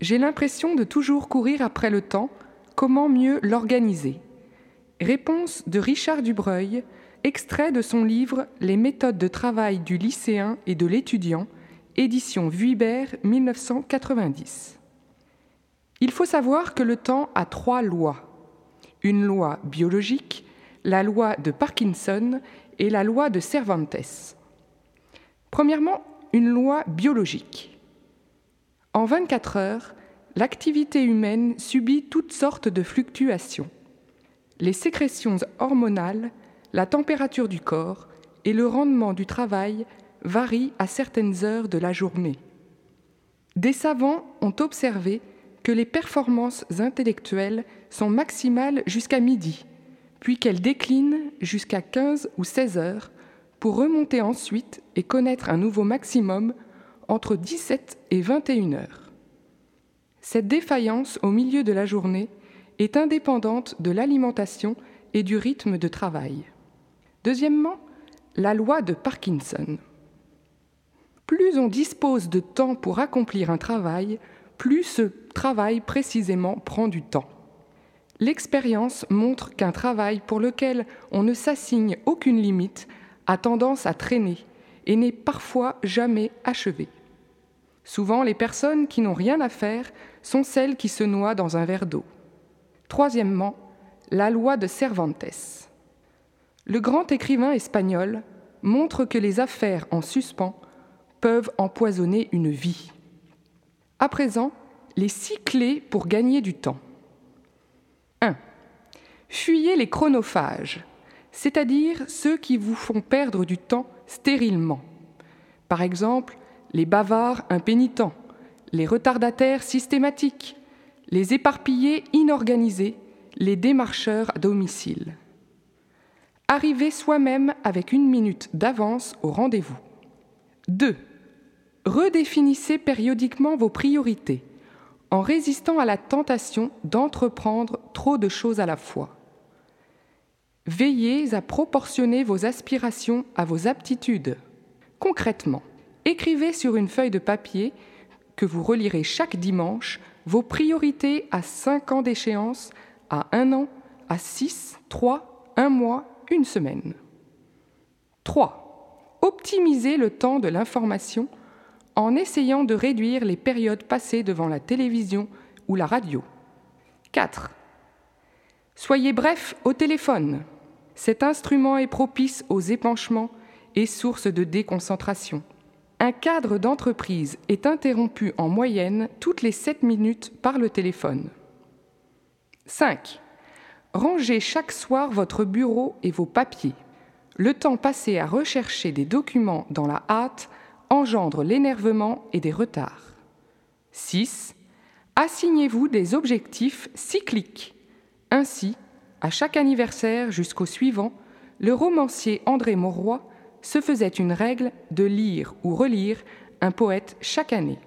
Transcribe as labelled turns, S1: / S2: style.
S1: J'ai l'impression de toujours courir après le temps. Comment mieux l'organiser? Réponse de Richard Dubreuil, extrait de son livre Les méthodes de travail du lycéen et de l'étudiant, édition Vuibert 1990. Il faut savoir que le temps a trois lois. Une loi biologique, la loi de Parkinson et la loi de Cervantes. Premièrement, une loi biologique. En 24 heures, l'activité humaine subit toutes sortes de fluctuations. Les sécrétions hormonales, la température du corps et le rendement du travail varient à certaines heures de la journée. Des savants ont observé que les performances intellectuelles sont maximales jusqu'à midi, puis qu'elles déclinent jusqu'à 15 ou 16 heures pour remonter ensuite et connaître un nouveau maximum entre 17 et 21 heures. Cette défaillance au milieu de la journée est indépendante de l'alimentation et du rythme de travail. Deuxièmement, la loi de Parkinson. Plus on dispose de temps pour accomplir un travail, plus ce travail précisément prend du temps. L'expérience montre qu'un travail pour lequel on ne s'assigne aucune limite a tendance à traîner et n'est parfois jamais achevé. Souvent, les personnes qui n'ont rien à faire sont celles qui se noient dans un verre d'eau. Troisièmement, la loi de Cervantes. Le grand écrivain espagnol montre que les affaires en suspens peuvent empoisonner une vie. À présent, les six clés pour gagner du temps. 1. Fuyez les chronophages, c'est-à-dire ceux qui vous font perdre du temps stérilement. Par exemple, les bavards impénitents, les retardataires systématiques, les éparpillés inorganisés, les démarcheurs à domicile. Arrivez soi-même avec une minute d'avance au rendez-vous. 2. Redéfinissez périodiquement vos priorités en résistant à la tentation d'entreprendre trop de choses à la fois. Veillez à proportionner vos aspirations à vos aptitudes. Concrètement, écrivez sur une feuille de papier que vous relirez chaque dimanche vos priorités à 5 ans d'échéance, à 1 an, à 6, 3, 1 mois, une semaine. 3. Optimisez le temps de l'information en essayant de réduire les périodes passées devant la télévision ou la radio. 4. Soyez bref au téléphone. Cet instrument est propice aux épanchements et source de déconcentration. Un cadre d'entreprise est interrompu en moyenne toutes les 7 minutes par le téléphone. 5. Rangez chaque soir votre bureau et vos papiers. Le temps passé à rechercher des documents dans la hâte engendre l'énervement et des retards. 6. Assignez-vous des objectifs cycliques. Ainsi, à chaque anniversaire jusqu'au suivant, le romancier André Mauroy se faisait une règle de lire ou relire un poète chaque année.